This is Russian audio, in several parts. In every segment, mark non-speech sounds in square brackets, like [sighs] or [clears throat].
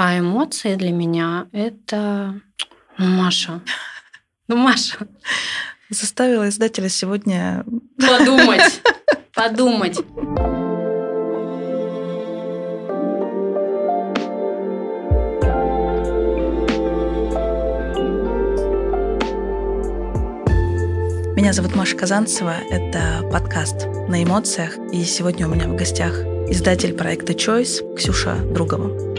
А эмоции для меня это ну, Маша. Ну, Маша. Заставила издателя сегодня подумать. [laughs] Подумать. Меня зовут Маша Казанцева, это подкаст «На эмоциях», и сегодня у меня в гостях издатель проекта Choice Ксюша Другова.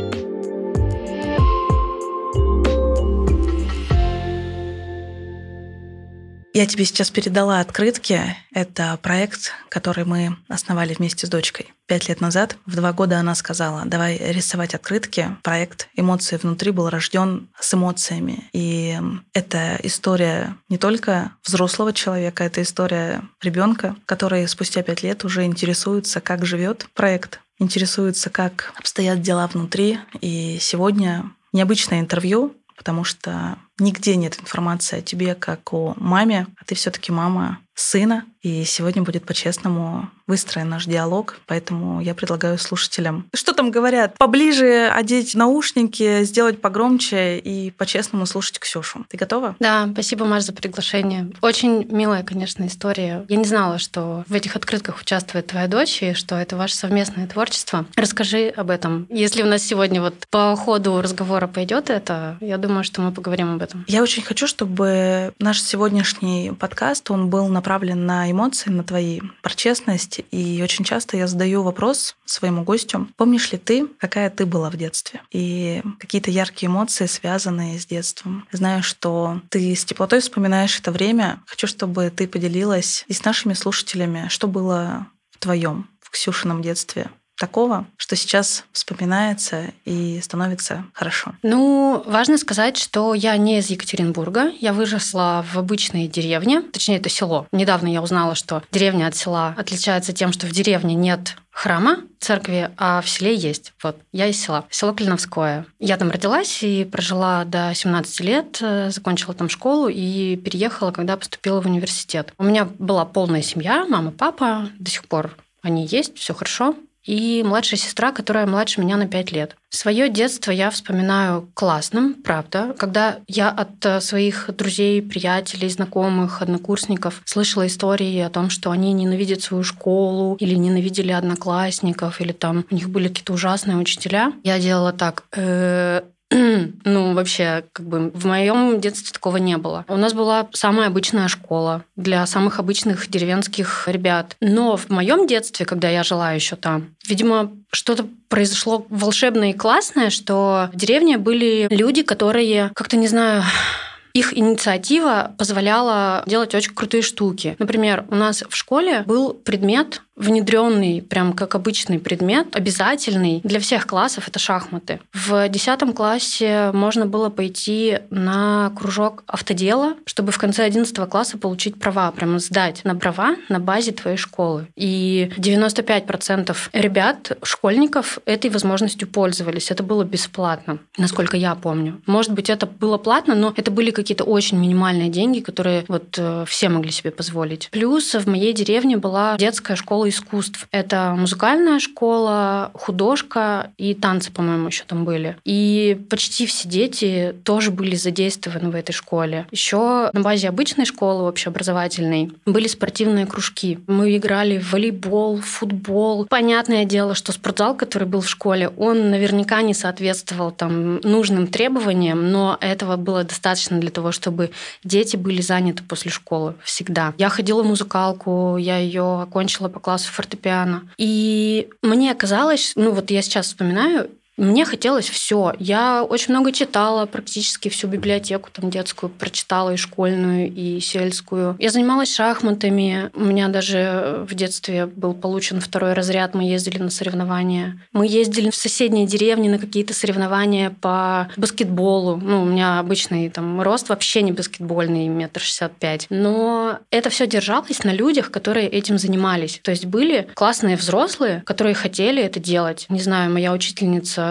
Я тебе сейчас передала открытки. Это проект, который мы основали вместе с дочкой. Пять лет назад, в два года она сказала, давай рисовать открытки. Проект «Эмоции внутри» был рожден с эмоциями. И это история не только взрослого человека, это история ребенка, который спустя пять лет уже интересуется, как живет проект, интересуется, как обстоят дела внутри. И сегодня необычное интервью, потому что нигде нет информации о тебе как о маме, а ты все-таки мама сына. И сегодня будет по-честному выстроен наш диалог, поэтому я предлагаю слушателям, что там говорят, поближе одеть наушники, сделать погромче и по-честному слушать Ксюшу. Ты готова? Да, спасибо, Маш, за приглашение. Очень милая, конечно, история. Я не знала, что в этих открытках участвует твоя дочь и что это ваше совместное творчество. Расскажи об этом. Если у нас сегодня вот по ходу разговора пойдет это, я думаю, что мы поговорим об этом. Я очень хочу, чтобы наш сегодняшний подкаст, он был направлен на эмоции, на твои, про честность. И очень часто я задаю вопрос своему гостю, помнишь ли ты, какая ты была в детстве? И какие-то яркие эмоции, связанные с детством. Знаю, что ты с теплотой вспоминаешь это время. Хочу, чтобы ты поделилась и с нашими слушателями, что было в твоем, в Ксюшином детстве, такого, что сейчас вспоминается и становится хорошо? Ну, важно сказать, что я не из Екатеринбурга. Я выросла в обычной деревне, точнее, это село. Недавно я узнала, что деревня от села отличается тем, что в деревне нет храма, церкви, а в селе есть. Вот, я из села. Село Клиновское. Я там родилась и прожила до 17 лет, э, закончила там школу и переехала, когда поступила в университет. У меня была полная семья, мама, папа, до сих пор они есть, все хорошо и младшая сестра, которая младше меня на 5 лет. Свое детство я вспоминаю классным, правда. Когда я от э, своих друзей, приятелей, знакомых, однокурсников слышала истории о том, что они ненавидят свою школу или ненавидели одноклассников, или там у них были какие-то ужасные учителя, я делала так. Э, [clears throat] ну, вообще, как бы в моем детстве такого не было. У нас была самая обычная школа для самых обычных деревенских ребят. Но в моем детстве, когда я жила еще там, видимо, что-то произошло волшебное и классное, что в деревне были люди, которые, как-то не знаю, [sighs] их инициатива позволяла делать очень крутые штуки. Например, у нас в школе был предмет внедренный, прям как обычный предмет, обязательный для всех классов, это шахматы. В 10 классе можно было пойти на кружок автодела, чтобы в конце 11 класса получить права, прямо сдать на права на базе твоей школы. И 95% ребят, школьников, этой возможностью пользовались. Это было бесплатно, насколько я помню. Может быть, это было платно, но это были какие-то очень минимальные деньги, которые вот э, все могли себе позволить. Плюс в моей деревне была детская школа искусств. Это музыкальная школа, художка и танцы, по-моему, еще там были. И почти все дети тоже были задействованы в этой школе. Еще на базе обычной школы общеобразовательной были спортивные кружки. Мы играли в волейбол, футбол. Понятное дело, что спортзал, который был в школе, он наверняка не соответствовал там нужным требованиям, но этого было достаточно для того, чтобы дети были заняты после школы всегда. Я ходила в музыкалку, я ее окончила по классу классу фортепиано. И мне казалось, ну вот я сейчас вспоминаю, мне хотелось все. Я очень много читала, практически всю библиотеку там детскую прочитала, и школьную, и сельскую. Я занималась шахматами. У меня даже в детстве был получен второй разряд. Мы ездили на соревнования. Мы ездили в соседние деревни на какие-то соревнования по баскетболу. Ну, у меня обычный там рост вообще не баскетбольный, метр шестьдесят пять. Но это все держалось на людях, которые этим занимались. То есть были классные взрослые, которые хотели это делать. Не знаю, моя учительница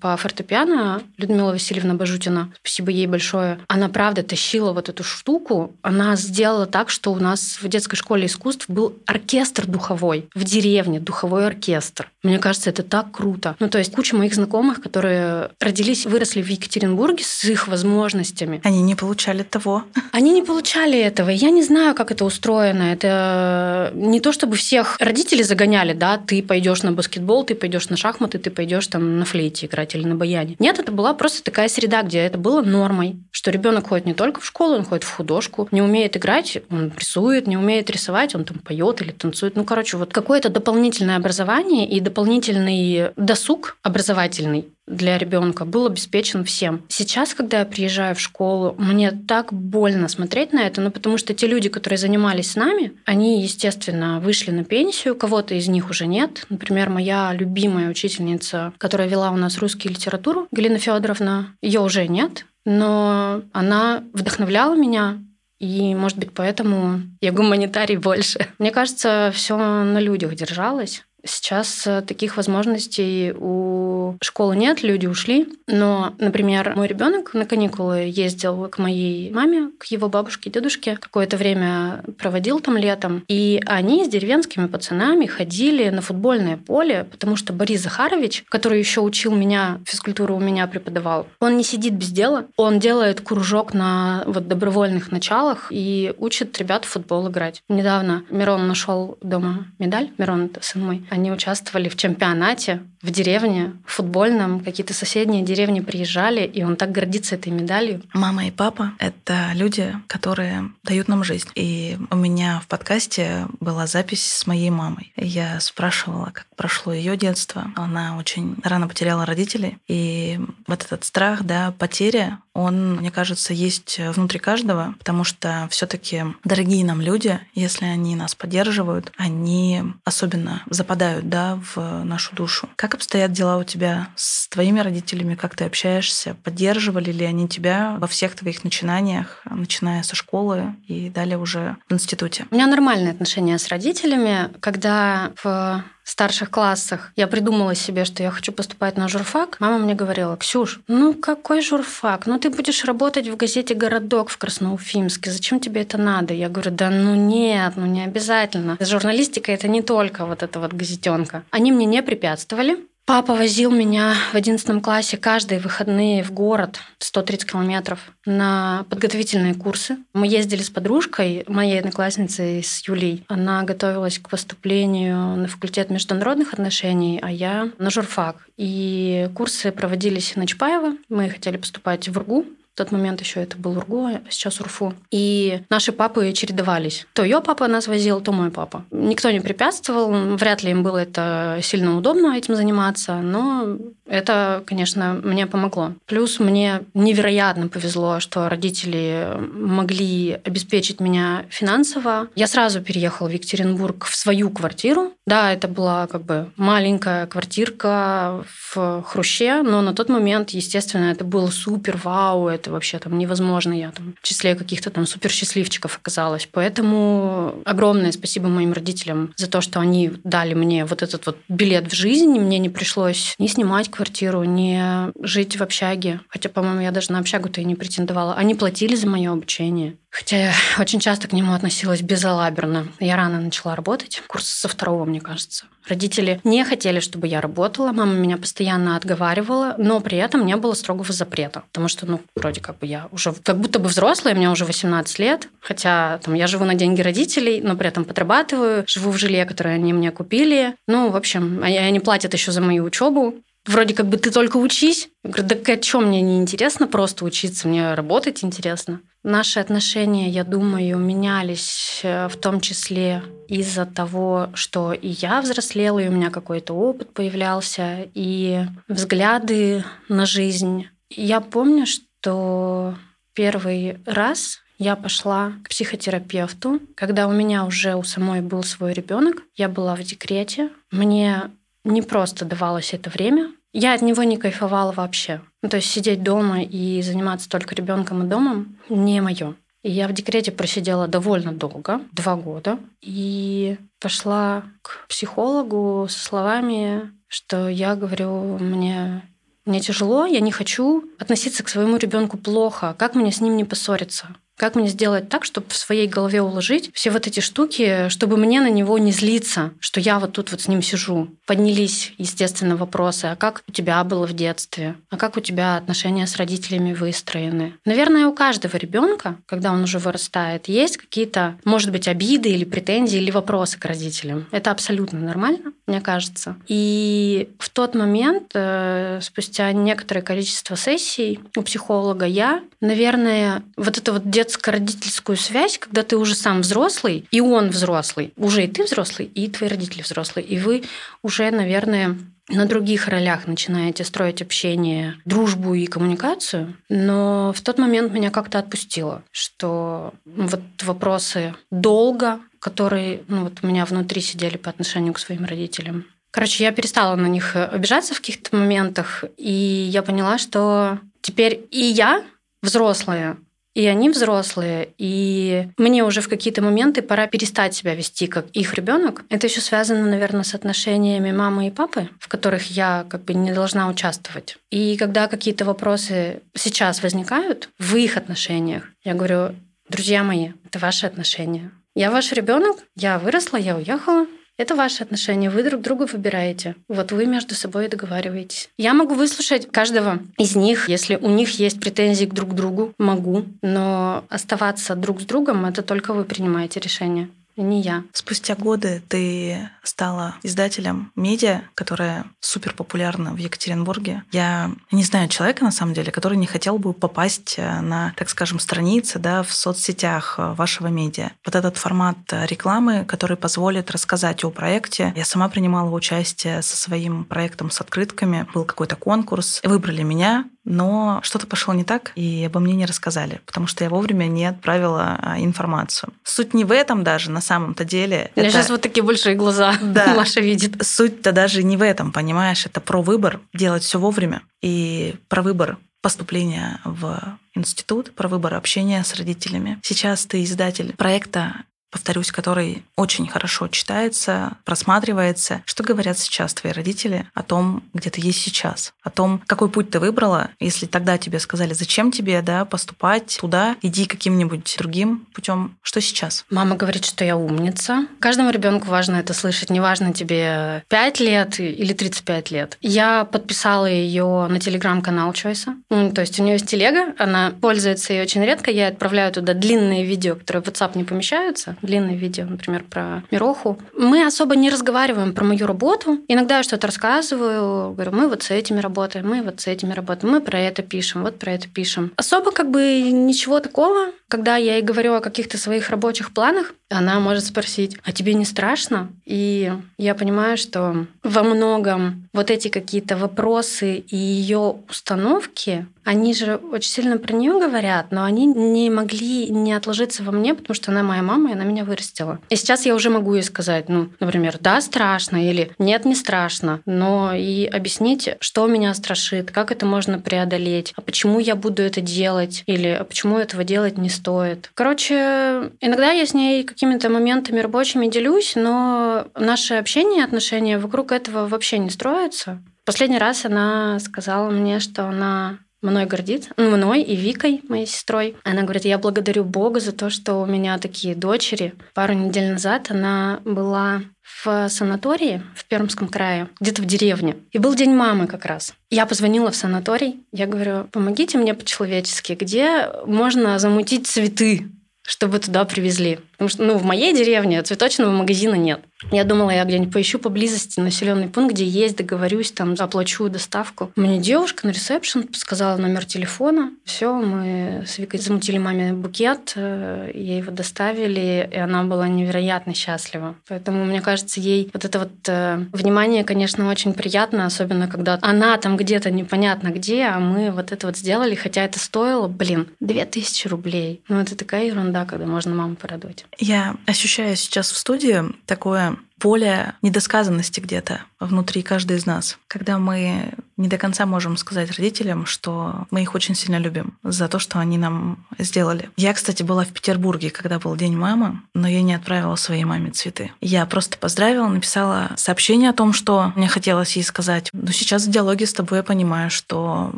по фортепиано Людмила Васильевна Бажутина, спасибо ей большое, она правда тащила вот эту штуку, она сделала так, что у нас в детской школе искусств был оркестр духовой в деревне, духовой оркестр. Мне кажется, это так круто. Ну, то есть куча моих знакомых, которые родились, выросли в Екатеринбурге с их возможностями. Они не получали того. Они не получали этого. Я не знаю, как это устроено. Это не то, чтобы всех родители загоняли, да, ты пойдешь на баскетбол, ты пойдешь на шахматы, ты пойдешь там на флейте играть или на баяне. Нет, это была просто такая среда, где это было нормой, что ребенок ходит не только в школу, он ходит в художку, не умеет играть, он рисует, не умеет рисовать, он там поет или танцует. Ну, короче, вот какое-то дополнительное образование и дополнительный досуг образовательный для ребенка был обеспечен всем. Сейчас, когда я приезжаю в школу, мне так больно смотреть на это, ну потому что те люди, которые занимались с нами, они, естественно, вышли на пенсию, кого-то из них уже нет. Например, моя любимая учительница, которая вела у нас русский литературу, Галина Федоровна, ее уже нет, но она вдохновляла меня, и, может быть, поэтому я гуманитарий больше. Мне кажется, все на людях держалось. Сейчас э, таких возможностей у школы нет, люди ушли. Но, например, мой ребенок на каникулы ездил к моей маме, к его бабушке, дедушке, какое-то время проводил там летом. И они с деревенскими пацанами ходили на футбольное поле, потому что Борис Захарович, который еще учил меня, физкультуру у меня преподавал, он не сидит без дела, он делает кружок на вот добровольных началах и учит ребят в футбол играть. Недавно Мирон нашел дома медаль, Мирон это сын мой, они участвовали в чемпионате в деревне, в футбольном. Какие-то соседние деревни приезжали, и он так гордится этой медалью. Мама и папа — это люди, которые дают нам жизнь. И у меня в подкасте была запись с моей мамой. Я спрашивала, как прошло ее детство. Она очень рано потеряла родителей. И вот этот страх, да, потеря, он, мне кажется, есть внутри каждого, потому что все таки дорогие нам люди, если они нас поддерживают, они особенно западают да, в нашу душу. Как обстоят дела у тебя с твоими родителями? Как ты общаешься? Поддерживали ли они тебя во всех твоих начинаниях, начиная со школы и далее уже в институте? У меня нормальные отношения с родителями. Когда в старших классах я придумала себе, что я хочу поступать на журфак, мама мне говорила, Ксюш, ну какой журфак? Ну ты будешь работать в газете «Городок» в Красноуфимске, зачем тебе это надо? Я говорю, да ну нет, ну не обязательно. Журналистика — это не только вот эта вот газетенка. Они мне не препятствовали, Папа возил меня в одиннадцатом классе каждые выходные в город, 130 километров, на подготовительные курсы. Мы ездили с подружкой, моей одноклассницей, с Юлей. Она готовилась к поступлению на факультет международных отношений, а я на журфак. И курсы проводились на Чапаева. Мы хотели поступать в УРГУ, в тот момент еще это был УРГУ, а сейчас УРФУ. И наши папы чередовались. То ее папа нас возил, то мой папа. Никто не препятствовал, вряд ли им было это сильно удобно этим заниматься, но это, конечно, мне помогло. Плюс мне невероятно повезло, что родители могли обеспечить меня финансово. Я сразу переехала в Екатеринбург в свою квартиру. Да, это была как бы маленькая квартирка в Хруще, но на тот момент, естественно, это было супер вау, это вообще там невозможно. Я там в числе каких-то там суперсчастливчиков оказалась. Поэтому огромное спасибо моим родителям за то, что они дали мне вот этот вот билет в жизнь, мне не пришлось ни снимать квартиру, ни жить в общаге. Хотя, по-моему, я даже на общагу-то и не претендовала. Они платили за мое обучение. Хотя я очень часто к нему относилась безалаберно. Я рано начала работать, курс со второго, мне кажется. Родители не хотели, чтобы я работала, мама меня постоянно отговаривала, но при этом не было строгого запрета, потому что, ну, вроде как бы я уже как будто бы взрослая, мне уже 18 лет, хотя там я живу на деньги родителей, но при этом подрабатываю, живу в жилье, которое они мне купили. Ну, в общем, они платят еще за мою учебу, вроде как бы ты только учись. Я говорю, да о чем мне не интересно просто учиться, мне работать интересно. Наши отношения, я думаю, менялись э, в том числе из-за того, что и я взрослела, и у меня какой-то опыт появлялся, и взгляды на жизнь. Я помню, что первый раз я пошла к психотерапевту, когда у меня уже у самой был свой ребенок. Я была в декрете. Мне не просто давалось это время. Я от него не кайфовала вообще. Ну, то есть сидеть дома и заниматься только ребенком и домом не мое. И я в декрете просидела довольно долго, два года, и пошла к психологу со словами, что я говорю, мне мне тяжело, я не хочу относиться к своему ребенку плохо, как мне с ним не поссориться? Как мне сделать так, чтобы в своей голове уложить все вот эти штуки, чтобы мне на него не злиться, что я вот тут вот с ним сижу. Поднялись, естественно, вопросы, а как у тебя было в детстве? А как у тебя отношения с родителями выстроены? Наверное, у каждого ребенка, когда он уже вырастает, есть какие-то, может быть, обиды или претензии или вопросы к родителям. Это абсолютно нормально, мне кажется. И в тот момент, э, спустя некоторое количество сессий у психолога, я, наверное, вот это вот детство детско-родительскую связь, когда ты уже сам взрослый, и он взрослый, уже и ты взрослый, и твои родители взрослые, и вы уже, наверное, на других ролях начинаете строить общение, дружбу и коммуникацию, но в тот момент меня как-то отпустило, что вот вопросы долга, которые ну, вот у меня внутри сидели по отношению к своим родителям. Короче, я перестала на них обижаться в каких-то моментах, и я поняла, что теперь и я взрослая, и они взрослые, и мне уже в какие-то моменты пора перестать себя вести как их ребенок. Это еще связано, наверное, с отношениями мамы и папы, в которых я как бы не должна участвовать. И когда какие-то вопросы сейчас возникают в их отношениях, я говорю, друзья мои, это ваши отношения. Я ваш ребенок, я выросла, я уехала, это ваши отношения, вы друг друга выбираете. Вот вы между собой договариваетесь. Я могу выслушать каждого из них, если у них есть претензии к друг другу, могу, но оставаться друг с другом это только вы принимаете решение не я. Спустя годы ты стала издателем медиа, которая супер популярна в Екатеринбурге. Я не знаю человека, на самом деле, который не хотел бы попасть э, на, так скажем, страницы да, в соцсетях э, вашего медиа. Вот этот формат рекламы, который позволит рассказать о проекте. Я сама принимала участие со своим проектом с открытками. Был какой-то конкурс. Выбрали меня, но что-то пошло не так, и обо мне не рассказали, потому что я вовремя не отправила а, информацию. Суть не в этом даже, на самом-то деле. У меня это... сейчас вот такие большие глаза [laughs] да. Маша видит. Суть-то даже не в этом, понимаешь? Это про выбор, делать все вовремя, и про выбор поступления в институт, про выбор общения с родителями. Сейчас ты издатель проекта повторюсь, который очень хорошо читается, просматривается. Что говорят сейчас твои родители о том, где ты есть сейчас? О том, какой путь ты выбрала? Если тогда тебе сказали, зачем тебе да, поступать туда, иди каким-нибудь другим путем. Что сейчас? Мама говорит, что я умница. Каждому ребенку важно это слышать. Неважно тебе 5 лет или 35 лет. Я подписала ее на телеграм-канал Чойса. То есть у нее есть телега, она пользуется ей очень редко. Я отправляю туда длинные видео, которые в WhatsApp не помещаются длинное видео, например, про Мироху. Мы особо не разговариваем про мою работу. Иногда я что-то рассказываю, говорю, мы вот с этими работаем, мы вот с этими работаем, мы про это пишем, вот про это пишем. Особо как бы ничего такого. Когда я ей говорю о каких-то своих рабочих планах, она может спросить, а тебе не страшно? И я понимаю, что во многом вот эти какие-то вопросы и ее установки, они же очень сильно про нее говорят, но они не могли не отложиться во мне, потому что она моя мама, и она меня вырастила. И сейчас я уже могу ей сказать, ну, например, да, страшно, или нет, не страшно, но и объяснить, что меня страшит, как это можно преодолеть, а почему я буду это делать, или а почему этого делать не стоит. Короче, иногда я с ней какими-то моментами рабочими делюсь, но наше общение, отношения вокруг этого вообще не строятся. Последний раз она сказала мне, что она мной гордится, мной и Викой, моей сестрой. Она говорит, я благодарю Бога за то, что у меня такие дочери. Пару недель назад она была в санатории в Пермском крае, где-то в деревне. И был день мамы как раз. Я позвонила в санаторий. Я говорю, помогите мне по-человечески, где можно замутить цветы, чтобы туда привезли. Потому что ну, в моей деревне цветочного магазина нет. Я думала, я где-нибудь поищу поблизости населенный пункт, где есть, договорюсь, там заплачу доставку. Мне девушка на ресепшн сказала номер телефона. Все, мы с Викой замутили маме букет, э, ей его доставили, и она была невероятно счастлива. Поэтому, мне кажется, ей вот это вот э, внимание, конечно, очень приятно, особенно когда она там где-то непонятно где, а мы вот это вот сделали, хотя это стоило, блин, 2000 рублей. Ну, это такая ерунда, когда можно маму порадовать. Я ощущаю сейчас в студии такое поле недосказанности где-то внутри каждой из нас, когда мы не до конца можем сказать родителям, что мы их очень сильно любим за то, что они нам сделали. Я, кстати, была в Петербурге, когда был День мамы, но я не отправила своей маме цветы. Я просто поздравила, написала сообщение о том, что мне хотелось ей сказать. Но сейчас в диалоге с тобой я понимаю, что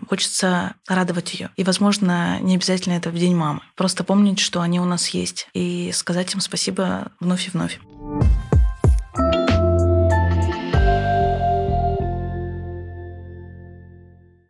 хочется радовать ее. И, возможно, не обязательно это в День мамы. Просто помнить, что они у нас есть. И сказать им спасибо вновь и вновь.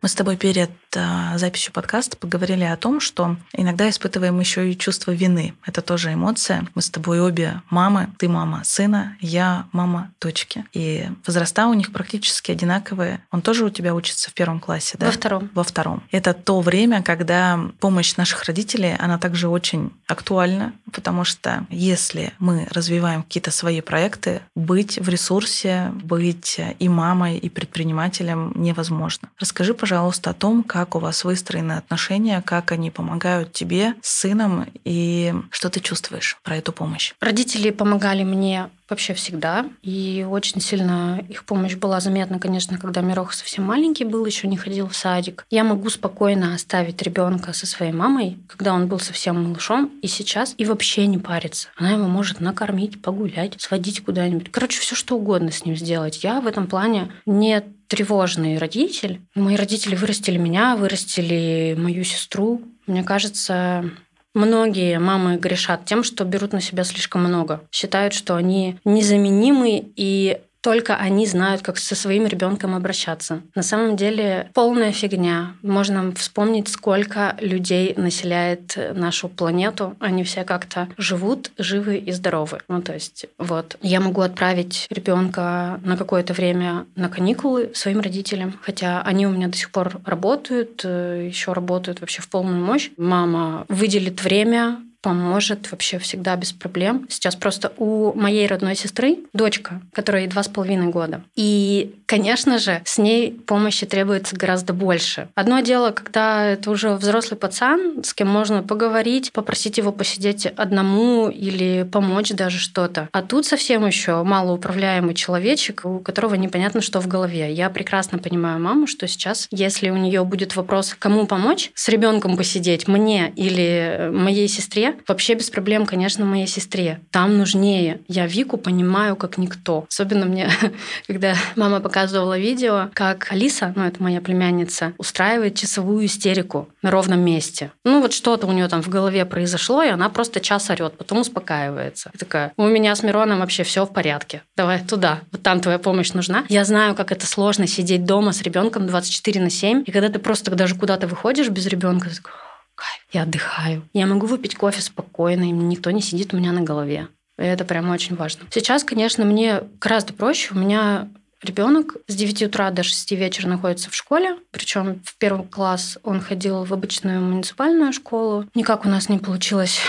Мы с тобой перед э, записью подкаста поговорили о том, что иногда испытываем еще и чувство вины. Это тоже эмоция. Мы с тобой обе мамы. Ты мама сына, я мама дочки. И возраста у них практически одинаковые. Он тоже у тебя учится в первом классе, да? Во втором. Во втором. Это то время, когда помощь наших родителей, она также очень актуальна, потому что если мы развиваем какие-то свои проекты, быть в ресурсе, быть и мамой, и предпринимателем невозможно. Расскажи, пожалуйста, пожалуйста, о том, как у вас выстроены отношения, как они помогают тебе с сыном и что ты чувствуешь про эту помощь. Родители помогали мне вообще всегда. И очень сильно их помощь была заметна, конечно, когда Мирох совсем маленький был, еще не ходил в садик. Я могу спокойно оставить ребенка со своей мамой, когда он был совсем малышом, и сейчас, и вообще не париться. Она его может накормить, погулять, сводить куда-нибудь. Короче, все что угодно с ним сделать. Я в этом плане не тревожный родитель. Мои родители вырастили меня, вырастили мою сестру. Мне кажется, Многие мамы грешат тем, что берут на себя слишком много. Считают, что они незаменимы и только они знают, как со своим ребенком обращаться. На самом деле полная фигня. Можно вспомнить, сколько людей населяет нашу планету. Они все как-то живут, живы и здоровы. Ну, то есть, вот. Я могу отправить ребенка на какое-то время на каникулы своим родителям, хотя они у меня до сих пор работают, э, еще работают вообще в полную мощь. Мама выделит время, поможет вообще всегда без проблем. Сейчас просто у моей родной сестры дочка, которой два с половиной года. И, конечно же, с ней помощи требуется гораздо больше. Одно дело, когда это уже взрослый пацан, с кем можно поговорить, попросить его посидеть одному или помочь даже что-то. А тут совсем еще малоуправляемый человечек, у которого непонятно, что в голове. Я прекрасно понимаю маму, что сейчас, если у нее будет вопрос, кому помочь с ребенком посидеть, мне или моей сестре, вообще без проблем, конечно, моей сестре. Там нужнее. Я Вику понимаю как никто. Особенно мне, [laughs] когда мама показывала видео, как Алиса, ну это моя племянница, устраивает часовую истерику на ровном месте. Ну вот что-то у нее там в голове произошло, и она просто час орет, потом успокаивается. И такая, у меня с Мироном вообще все в порядке. Давай туда. Вот там твоя помощь нужна. Я знаю, как это сложно сидеть дома с ребенком 24 на 7. И когда ты просто даже куда-то выходишь без ребенка, такой, кайф, я отдыхаю. Я могу выпить кофе спокойно, и никто не сидит у меня на голове. И это прям очень важно. Сейчас, конечно, мне гораздо проще. У меня ребенок с 9 утра до 6 вечера находится в школе. Причем в первый класс он ходил в обычную муниципальную школу. Никак у нас не получилось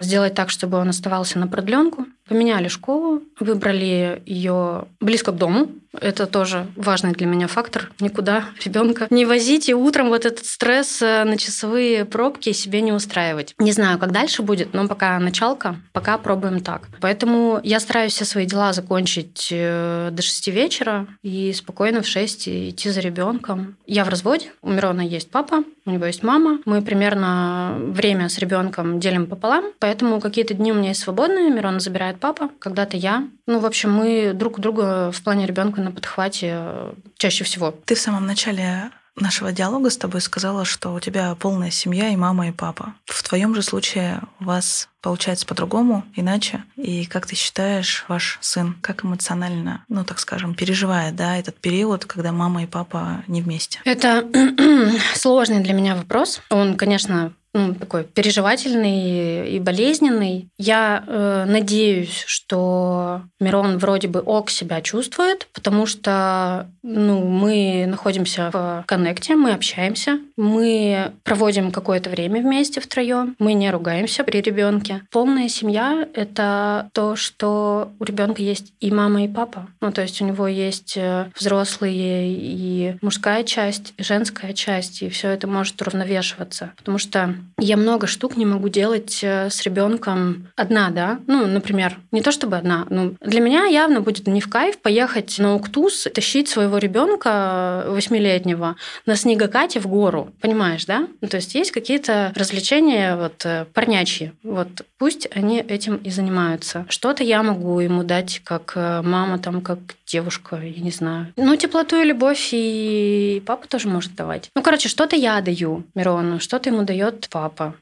сделать так, чтобы он оставался на продленку. Поменяли школу, выбрали ее близко к дому, это тоже важный для меня фактор. Никуда ребенка не возить и утром вот этот стресс э, на часовые пробки себе не устраивать. Не знаю, как дальше будет, но пока началка, пока пробуем так. Поэтому я стараюсь все свои дела закончить э, до 6 вечера и спокойно в 6 идти за ребенком. Я в разводе, у Мирона есть папа, у него есть мама. Мы примерно время с ребенком делим пополам, поэтому какие-то дни у меня есть свободные, Мирона забирает папа, когда-то я. Ну, в общем, мы друг друга в плане ребенка на подхвате э, чаще всего. Ты в самом начале нашего диалога с тобой сказала, что у тебя полная семья и мама, и папа. В твоем же случае у вас получается по-другому, иначе. И как ты считаешь, ваш сын, как эмоционально, ну, так скажем, переживает, да, этот период, когда мама и папа не вместе? Это [clears throat] сложный для меня вопрос. Он, конечно, такой переживательный и болезненный. Я э, надеюсь, что Мирон вроде бы ок себя чувствует, потому что ну, мы находимся в коннекте, мы общаемся, мы проводим какое-то время вместе втроем, мы не ругаемся при ребенке. Полная семья — это то, что у ребенка есть и мама, и папа. Ну, то есть у него есть э, взрослые и мужская часть, и женская часть, и все это может уравновешиваться. Потому что Я много штук не могу делать э, с ребенком одна, да. Ну, например, не то чтобы одна. Ну, для меня явно будет не в кайф поехать на Уктус, тащить своего ребенка восьмилетнего на снегокате в гору. Понимаешь, да? Ну, то есть есть какие-то развлечения вот э, парнячьи. Вот пусть они этим и занимаются. Что-то я могу ему дать как э, мама, там, как девушка, я не знаю. Ну, теплоту и любовь и папа тоже может давать. Ну, короче, что-то я даю Мирону, что-то ему дает папа.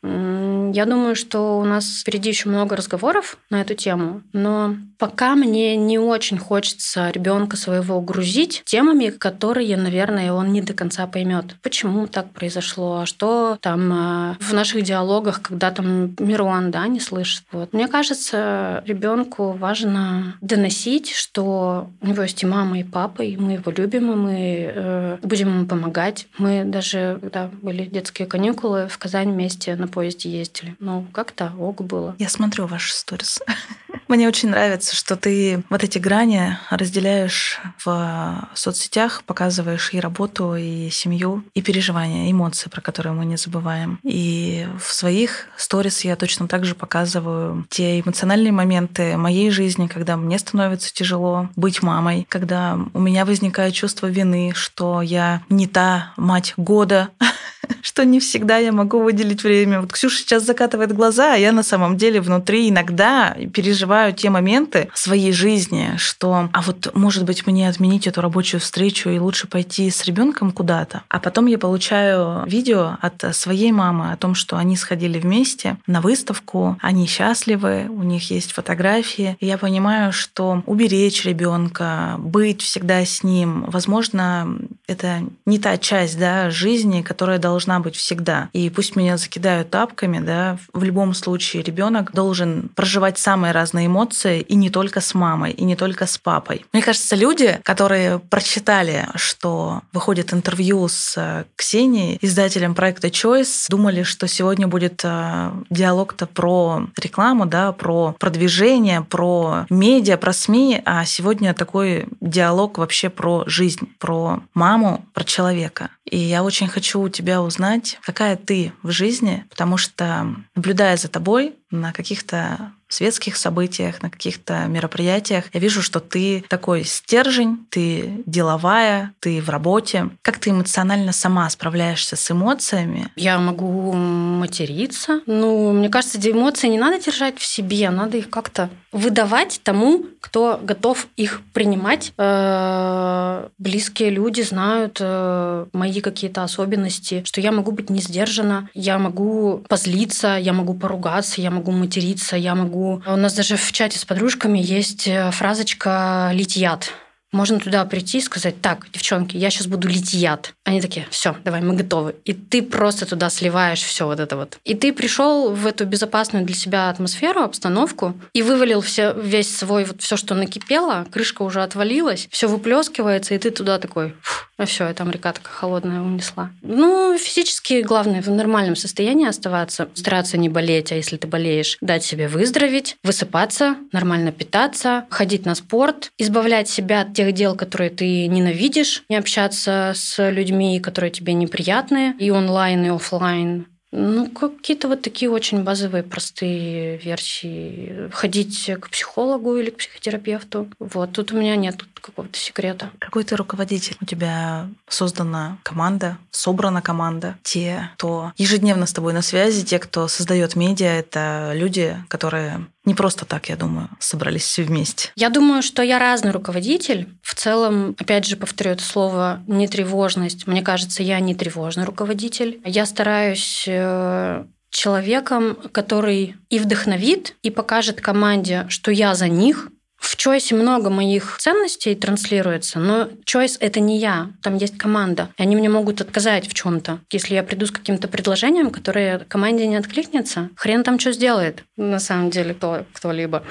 Я думаю, что у нас впереди еще много разговоров на эту тему, но пока мне не очень хочется ребенка своего грузить темами, которые, наверное, он не до конца поймет. Почему так произошло? Что там э, в наших диалогах, когда там Мирон, да, не слышит. Вот. Мне кажется, ребенку важно доносить, что у него есть и мама, и папа, и мы его любим, и мы э, будем ему помогать. Мы даже, когда были детские каникулы, в Казань вместе на поезде ездили. Ну, как-то ок было. Я смотрю ваши сторис. [laughs] Мне очень нравится, что ты вот эти грани разделяешь в соцсетях, показываешь и работу, и семью, и переживания, эмоции, про которые мы не забываем. И в своих сторис я точно так же показываю те эмоциональные моменты моей жизни, когда мне становится тяжело быть мамой, когда у меня возникает чувство вины, что я не та мать года, [laughs] [laughs] что не всегда я могу выделить время. Вот Ксюша сейчас закатывает глаза, а я на самом деле внутри иногда переживаю те моменты своей жизни, что, а вот, может быть, мне отменить эту рабочую встречу и лучше пойти с ребенком куда-то. А потом я получаю видео от своей мамы о том, что они сходили вместе на выставку, они счастливы, у них есть фотографии. И я понимаю, что уберечь ребенка, быть всегда с ним, возможно, это не та часть да, жизни, которая должна быть всегда. И пусть меня закидают тапками, да, в любом случае ребенок должен проживать самые разные эмоции и не только с мамой, и не только с папой. Мне кажется, люди, которые прочитали, что выходит интервью с э, Ксенией, издателем проекта Choice, думали, что сегодня будет э, диалог-то про рекламу, да, про продвижение, про медиа, про СМИ, а сегодня такой диалог вообще про жизнь, про маму, про человека. И я очень хочу у тебя узнать, какая ты в жизни, потому что, наблюдая за тобой на каких-то светских событиях, на каких-то мероприятиях, я вижу, что ты такой стержень, ты деловая, ты в работе. Как ты эмоционально сама справляешься с эмоциями? Я могу материться. Ну, мне кажется, эмоции не надо держать в себе, надо их как-то выдавать тому, кто готов их принимать. Э, близкие люди знают э, мои какие-то особенности, что я могу быть не сдержана, я могу позлиться, я могу поругаться, я могу материться, я могу У нас даже в чате с подружками есть э, фразочка «лить яд». Можно туда прийти и сказать, так, девчонки, я сейчас буду лить яд. Они такие, все, давай, мы готовы. И ты просто туда сливаешь все вот это вот. И ты пришел в эту безопасную для себя атмосферу, обстановку и вывалил все, весь свой вот все, что накипело, крышка уже отвалилась, все выплескивается, и ты туда такой, ну все, и там река такая холодная унесла. Ну, физически главное в нормальном состоянии оставаться, стараться не болеть, а если ты болеешь, дать себе выздороветь, высыпаться, нормально питаться, ходить на спорт, избавлять себя от тех дел, которые ты ненавидишь, не общаться с людьми, которые тебе неприятны, и онлайн, и офлайн. Ну, какие-то вот такие очень базовые, простые версии. Ходить к психологу или к психотерапевту. Вот, тут у меня нет какого-то секрета. Какой ты руководитель? У тебя создана команда, собрана команда. Те, кто ежедневно с тобой на связи, те, кто создает медиа, это люди, которые не просто так, я думаю, собрались все вместе. Я думаю, что я разный руководитель. В целом, опять же, повторю это слово нетревожность. Мне кажется, я не тревожный руководитель. Я стараюсь э, человеком, который и вдохновит, и покажет команде, что я за них, в Choice много моих ценностей транслируется, но Choice — это не я, там есть команда. И они мне могут отказать в чем то Если я приду с каким-то предложением, которое команде не откликнется, хрен там что сделает, на самом деле, кто, кто-либо.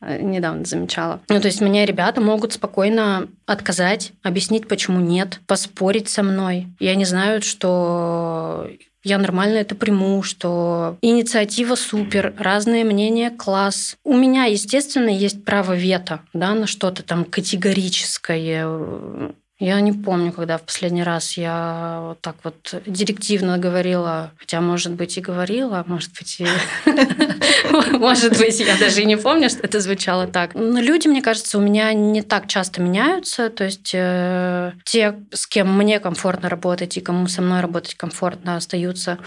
Э, недавно замечала. Ну, то есть мне ребята могут спокойно отказать, объяснить, почему нет, поспорить со мной. И они знают, что я нормально это приму, что инициатива супер, разные мнения класс. У меня, естественно, есть право вето да, на что-то там категорическое, Я не помню, когда в последний раз я вот так вот директивно говорила, хотя, может быть, и говорила, может быть, и... [laughs] Может быть, я даже и не помню, что это звучало так. Но люди, мне кажется, у меня не так часто меняются. То есть э, те, с кем мне комфортно работать и кому со мной работать комфортно, остаются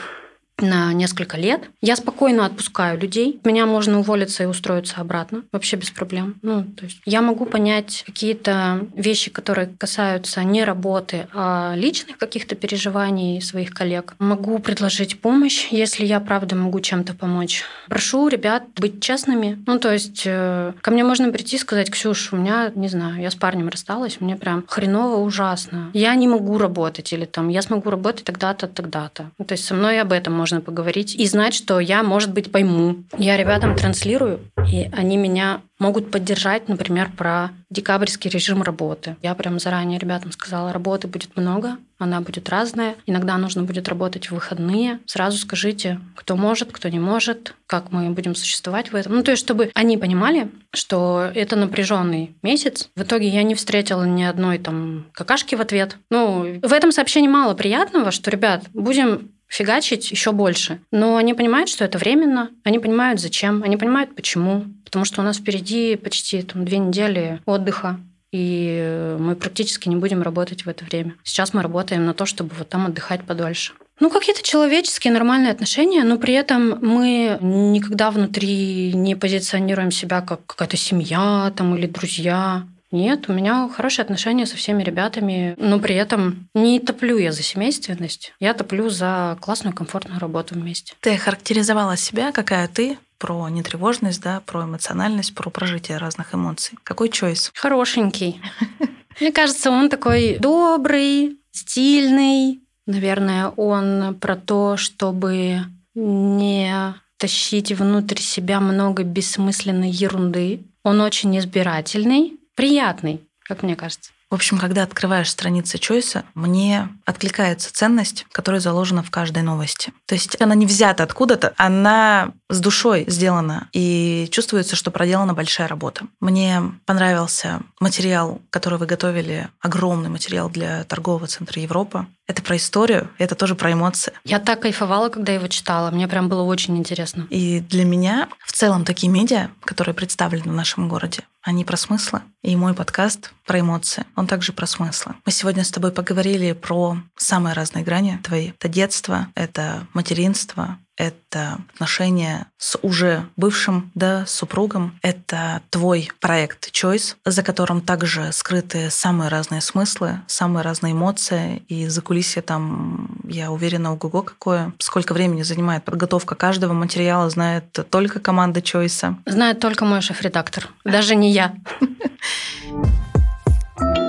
на несколько лет. Я спокойно отпускаю людей. Меня можно уволиться и устроиться обратно. Вообще без проблем. Ну, то есть я могу понять какие-то вещи, которые касаются не работы, а личных каких-то переживаний своих коллег. Могу предложить помощь, если я правда могу чем-то помочь. Прошу ребят быть честными. Ну, то есть э, ко мне можно прийти и сказать, Ксюш, у меня, не знаю, я с парнем рассталась, мне прям хреново ужасно. Я не могу работать или там я смогу работать тогда-то, тогда-то. Ну, то есть со мной об этом можно можно поговорить и знать, что я, может быть, пойму. Я ребятам транслирую, и они меня могут поддержать, например, про декабрьский режим работы. Я прям заранее ребятам сказала, работы будет много, она будет разная. Иногда нужно будет работать в выходные. Сразу скажите, кто может, кто не может, как мы будем существовать в этом. Ну, то есть, чтобы они понимали, что это напряженный месяц. В итоге я не встретила ни одной там какашки в ответ. Ну, в этом сообщении мало приятного, что, ребят, будем фигачить еще больше. Но они понимают, что это временно, они понимают, зачем, они понимают, почему. Потому что у нас впереди почти там, две недели отдыха, и мы практически не будем работать в это время. Сейчас мы работаем на то, чтобы вот там отдыхать подольше. Ну, какие-то человеческие нормальные отношения, но при этом мы никогда внутри не позиционируем себя как какая-то семья там, или друзья. Нет, у меня хорошие отношения со всеми ребятами, но при этом не топлю я за семейственность, я топлю за классную, комфортную работу вместе. Ты характеризовала себя, какая ты, про нетревожность, да, про эмоциональность, про прожитие разных эмоций. Какой чойс? Хорошенький. [laughs] Мне кажется, он такой добрый, стильный. Наверное, он про то, чтобы не тащить внутрь себя много бессмысленной ерунды. Он очень избирательный, приятный, как мне кажется. В общем, когда открываешь страницы Чойса, мне откликается ценность, которая заложена в каждой новости. То есть она не взята откуда-то, она с душой сделана, и чувствуется, что проделана большая работа. Мне понравился материал, который вы готовили, огромный материал для торгового центра Европа. Это про историю, это тоже про эмоции. Я так кайфовала, когда его читала. Мне прям было очень интересно. И для меня в целом такие медиа, которые представлены в нашем городе, они про смыслы. И мой подкаст про эмоции, он также про смыслы. Мы сегодня с тобой поговорили про самые разные грани твои. Это детство, это материнство, это отношения с уже бывшим, да, супругом. Это твой проект Choice, за которым также скрыты самые разные смыслы, самые разные эмоции. И за кулисье там, я уверена, ого-го какое. Сколько времени занимает подготовка каждого материала, знает только команда Choice. Знает только мой шеф-редактор, даже не я. [laughs]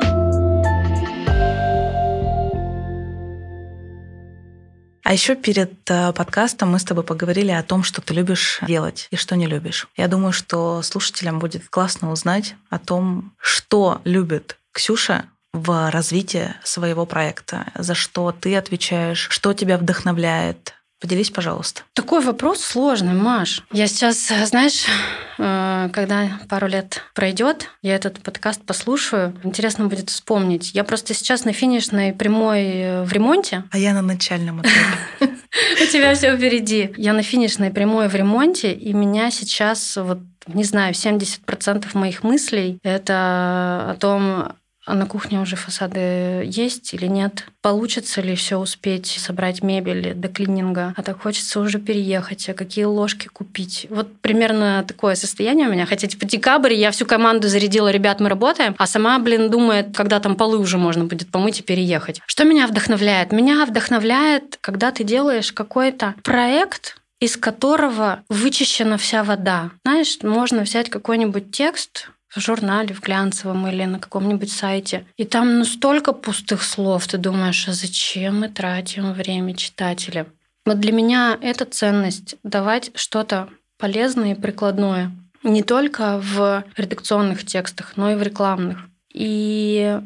А еще перед э, подкастом мы с тобой поговорили о том, что ты любишь делать и что не любишь. Я думаю, что слушателям будет классно узнать о том, что любит Ксюша в развитии своего проекта, за что ты отвечаешь, что тебя вдохновляет, Поделись, пожалуйста. Такой вопрос сложный, Маш. Я сейчас, знаешь, э, когда пару лет пройдет, я этот подкаст послушаю. Интересно будет вспомнить. Я просто сейчас на финишной прямой э, в ремонте. А я на начальном этапе. [laughs] У тебя все впереди. Я на финишной прямой в ремонте, и меня сейчас вот не знаю, 70% моих мыслей — это о том, а на кухне уже фасады есть или нет? Получится ли все успеть собрать мебель до клининга? А так хочется уже переехать, а какие ложки купить? Вот примерно такое состояние у меня. Хотя типа декабрь, я всю команду зарядила, ребят, мы работаем, а сама, блин, думает, когда там полы уже можно будет помыть и переехать. Что меня вдохновляет? Меня вдохновляет, когда ты делаешь какой-то проект, из которого вычищена вся вода. Знаешь, можно взять какой-нибудь текст, в журнале, в глянцевом или на каком-нибудь сайте. И там ну столько пустых слов, ты думаешь, а зачем мы тратим время читателя? Вот для меня это ценность — давать что-то полезное и прикладное. Не только в редакционных текстах, но и в рекламных. И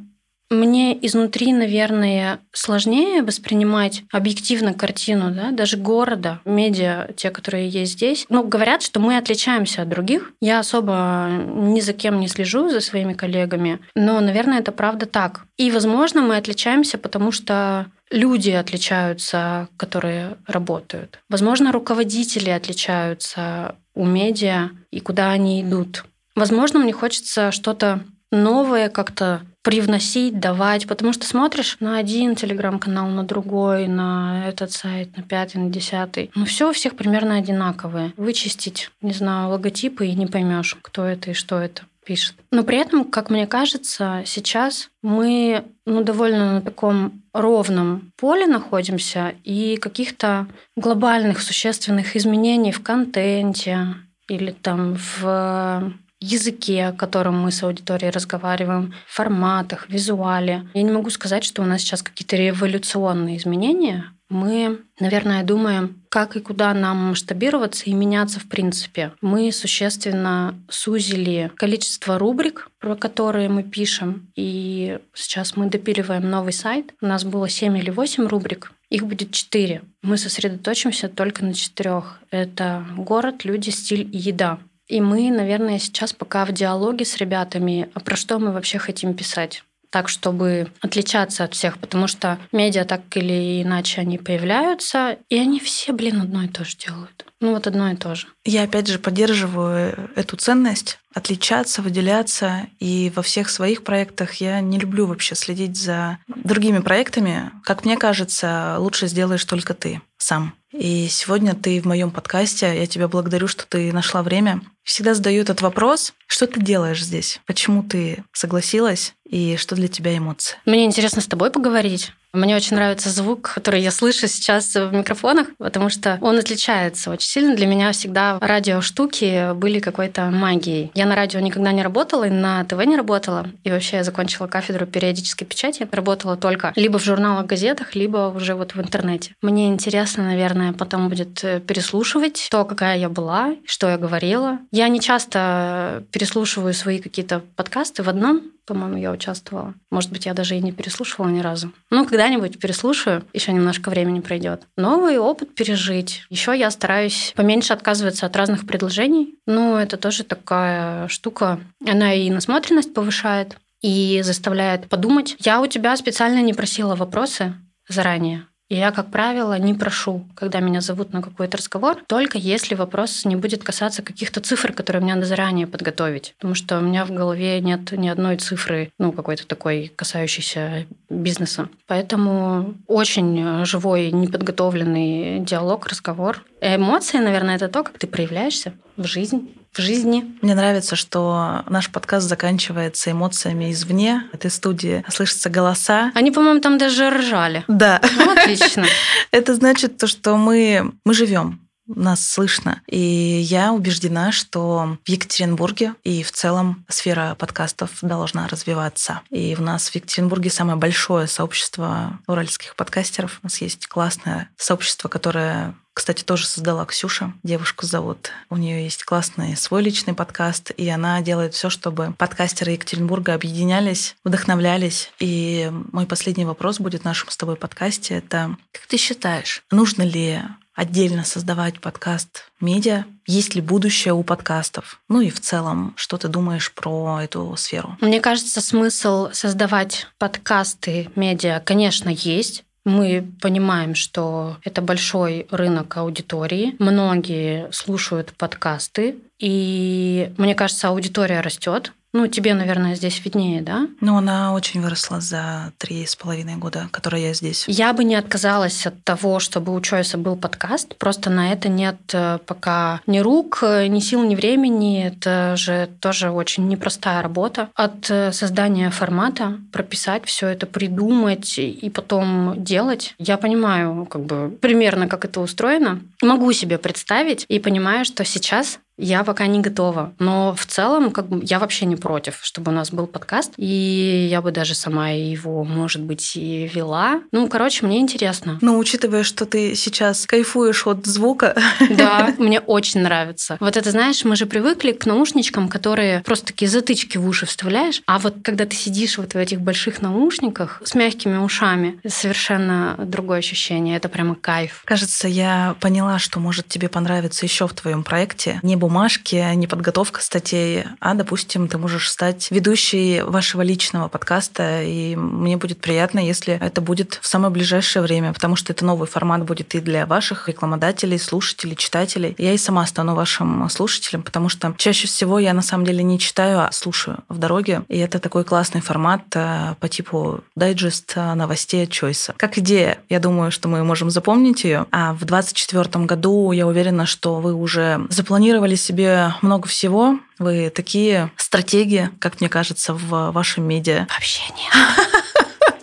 Мне изнутри, наверное, сложнее воспринимать объективно картину, да, даже города, медиа, те, которые есть здесь. Ну, говорят, что мы отличаемся от других. Я особо ни за кем не слежу, за своими коллегами, но, наверное, это правда так. И, возможно, мы отличаемся, потому что люди отличаются, которые работают. Возможно, руководители отличаются у медиа и куда они идут. Возможно, мне хочется что-то новое как-то привносить, давать, потому что смотришь на один телеграм-канал, на другой, на этот сайт, на пятый, на десятый. Ну, все у всех примерно одинаковые. Вычистить, не знаю, логотипы и не поймешь, кто это и что это пишет. Но при этом, как мне кажется, сейчас мы ну, довольно на таком ровном поле находимся, и каких-то глобальных существенных изменений в контенте или там в языке, котором мы с аудиторией разговариваем, форматах, визуале. Я не могу сказать, что у нас сейчас какие-то революционные изменения. Мы, наверное, думаем, как и куда нам масштабироваться и меняться в принципе. Мы существенно сузили количество рубрик, про которые мы пишем, и сейчас мы допиливаем новый сайт. У нас было 7 или 8 рубрик, их будет 4. Мы сосредоточимся только на четырех. Это город, люди, стиль и еда. И мы, наверное, сейчас пока в диалоге с ребятами, а про что мы вообще хотим писать так, чтобы отличаться от всех, потому что медиа так или иначе они появляются, и они все, блин, одно и то же делают. Ну вот одно и то же. Я опять же поддерживаю эту ценность отличаться, выделяться. И во всех своих проектах я не люблю вообще следить за другими проектами. Как мне кажется, лучше сделаешь только ты сам. И сегодня ты в моем подкасте. Я тебя благодарю, что ты нашла время. Всегда задаю этот вопрос. Что ты делаешь здесь? Почему ты согласилась? И что для тебя эмоции? Мне интересно с тобой поговорить. Мне очень нравится звук, который я слышу сейчас в микрофонах, потому что он отличается очень сильно. Для меня всегда радиоштуки были какой-то магией. Я на радио никогда не работала, и на ТВ не работала. И вообще я закончила кафедру периодической печати. Работала только либо в журналах, газетах, либо уже вот в интернете. Мне интересно, наверное, потом будет э, переслушивать то, какая я была, что я говорила. Я не часто переслушиваю свои какие-то подкасты в одном по-моему, я участвовала. Может быть, я даже и не переслушивала ни разу. Ну, когда-нибудь переслушаю, еще немножко времени пройдет. Новый опыт пережить. Еще я стараюсь поменьше отказываться от разных предложений. Ну, это тоже такая штука. Она и насмотренность повышает, и заставляет подумать. Я у тебя специально не просила вопросы заранее. Я, как правило, не прошу, когда меня зовут на какой-то разговор, только если вопрос не будет касаться каких-то цифр, которые мне надо заранее подготовить. Потому что у меня в голове нет ни одной цифры, ну, какой-то такой, касающейся бизнеса. Поэтому очень живой, неподготовленный диалог, разговор. Эмоции, наверное, это то, как ты проявляешься в жизнь в жизни. Мне нравится, что наш подкаст заканчивается эмоциями извне. В этой студии слышатся голоса. Они, по-моему, там даже ржали. Да. Ну, отлично. [laughs] Это значит то, что мы, мы живем нас слышно. И я убеждена, что в Екатеринбурге и в целом сфера подкастов должна развиваться. И у нас в Екатеринбурге самое большое сообщество уральских подкастеров. У нас есть классное сообщество, которое кстати, тоже создала Ксюша. Девушку зовут. У нее есть классный свой личный подкаст, и она делает все, чтобы подкастеры Екатеринбурга объединялись, вдохновлялись. И мой последний вопрос будет в нашем с тобой подкасте. Это как ты считаешь, нужно ли отдельно создавать подкаст медиа? Есть ли будущее у подкастов? Ну и в целом, что ты думаешь про эту сферу? Мне кажется, смысл создавать подкасты медиа, конечно, есть. Мы понимаем, что это большой рынок аудитории. Многие слушают подкасты. И мне кажется, аудитория растет. Ну, тебе, наверное, здесь виднее, да? Ну, она очень выросла за три с половиной года, которые я здесь. Я бы не отказалась от того, чтобы у Чойса был подкаст. Просто на это нет э, пока ни рук, э, ни сил, ни времени. Это же тоже очень непростая работа. От э, создания формата, прописать все это, придумать и потом делать. Я понимаю, как бы примерно, как это устроено. Могу себе представить и понимаю, что сейчас Я пока не готова. Но в целом, как бы, я вообще не против, чтобы у нас был подкаст. И я бы даже сама его, может быть, и вела. Ну, короче, мне интересно. Но учитывая, что ты сейчас кайфуешь от звука. [laughs] Да, [laughs] мне очень нравится. Вот это, знаешь, мы же привыкли к наушничкам, которые просто такие затычки в уши вставляешь. А вот когда ты сидишь вот в этих больших наушниках с мягкими ушами, совершенно другое ощущение. Это прямо кайф. Кажется, я поняла, что может тебе понравиться еще в твоем проекте. Не бумажки, не подготовка статей, а, допустим, ты можешь стать ведущей вашего личного подкаста, и мне будет приятно, если это будет в самое ближайшее время, потому что это новый формат будет и для ваших рекламодателей, слушателей, читателей. Я и сама стану вашим слушателем, потому что чаще всего я на самом деле не читаю, а слушаю в дороге, и это такой классный формат э, по типу дайджест новостей от Чойса. Как идея, я думаю, что мы можем запомнить ее, а в 2024 году я уверена, что вы уже запланировали себе много всего, вы такие стратегии, как мне кажется, в вашем медиа. Вообще нет.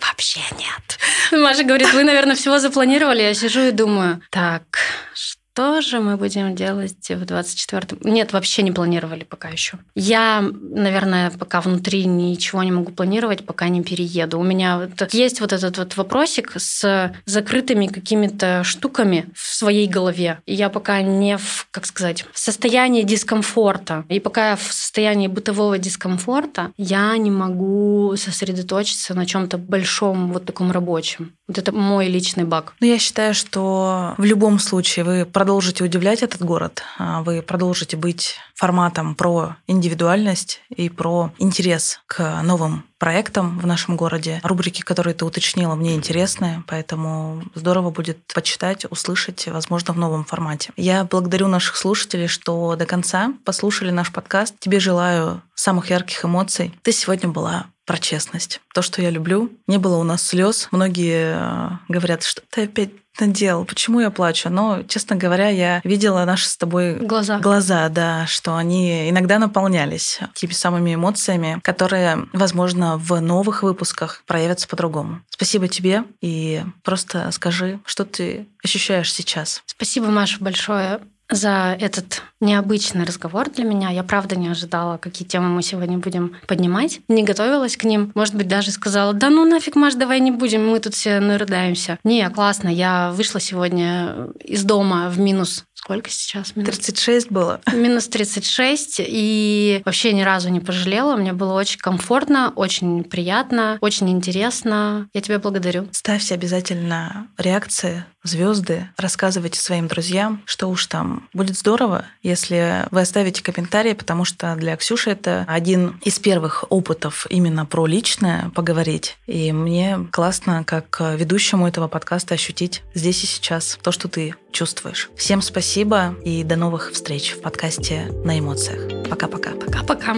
[laughs] Вообще нет. Маша говорит, вы, наверное, всего запланировали. Я сижу и думаю, так, что же мы будем делать в 24-м? Нет, вообще не планировали пока еще. Я, наверное, пока внутри ничего не могу планировать, пока не перееду. У меня вот есть вот этот вот вопросик с закрытыми какими-то штуками в своей голове. И я пока не в, как сказать, в состоянии дискомфорта. И пока я в состоянии бытового дискомфорта, я не могу сосредоточиться на чем-то большом, вот таком рабочем. Вот это мой личный баг. Ну, я считаю, что в любом случае вы продолжите удивлять этот город, а вы продолжите быть форматом про индивидуальность и про интерес к новым проектам в нашем городе. Рубрики, которые ты уточнила, мне интересны, поэтому здорово будет почитать, услышать, возможно, в новом формате. Я благодарю наших слушателей, что до конца послушали наш подкаст. Тебе желаю самых ярких эмоций. Ты сегодня была про честность. То, что я люблю. Не было у нас слез. Многие э, говорят, что ты опять наделал, почему я плачу. Но, честно говоря, я видела наши с тобой глаза. Глаза, да, что они иногда наполнялись теми самыми эмоциями, которые, возможно, в новых выпусках проявятся по-другому. Спасибо тебе и просто скажи, что ты ощущаешь сейчас. Спасибо, Маша, большое за этот необычный разговор для меня. Я правда не ожидала, какие темы мы сегодня будем поднимать. Не готовилась к ним. Может быть, даже сказала, да ну нафиг, Маш, давай не будем, мы тут все нарыдаемся. Не, классно. Я вышла сегодня из дома в минус Сколько сейчас? [laughs] Минус? 36 было. Минус 36. И вообще ни разу не пожалела. Мне было очень комфортно, очень приятно, очень интересно. Я тебя благодарю. Ставьте обязательно реакции, звезды, рассказывайте своим друзьям, что уж там. Будет здорово, если вы оставите комментарии, потому что для Ксюши это один из первых опытов именно про личное поговорить. И мне классно, как ведущему этого подкаста, ощутить здесь и сейчас то, что ты чувствуешь. Всем спасибо и до новых встреч в подкасте «На эмоциях». Пока-пока. Пока-пока.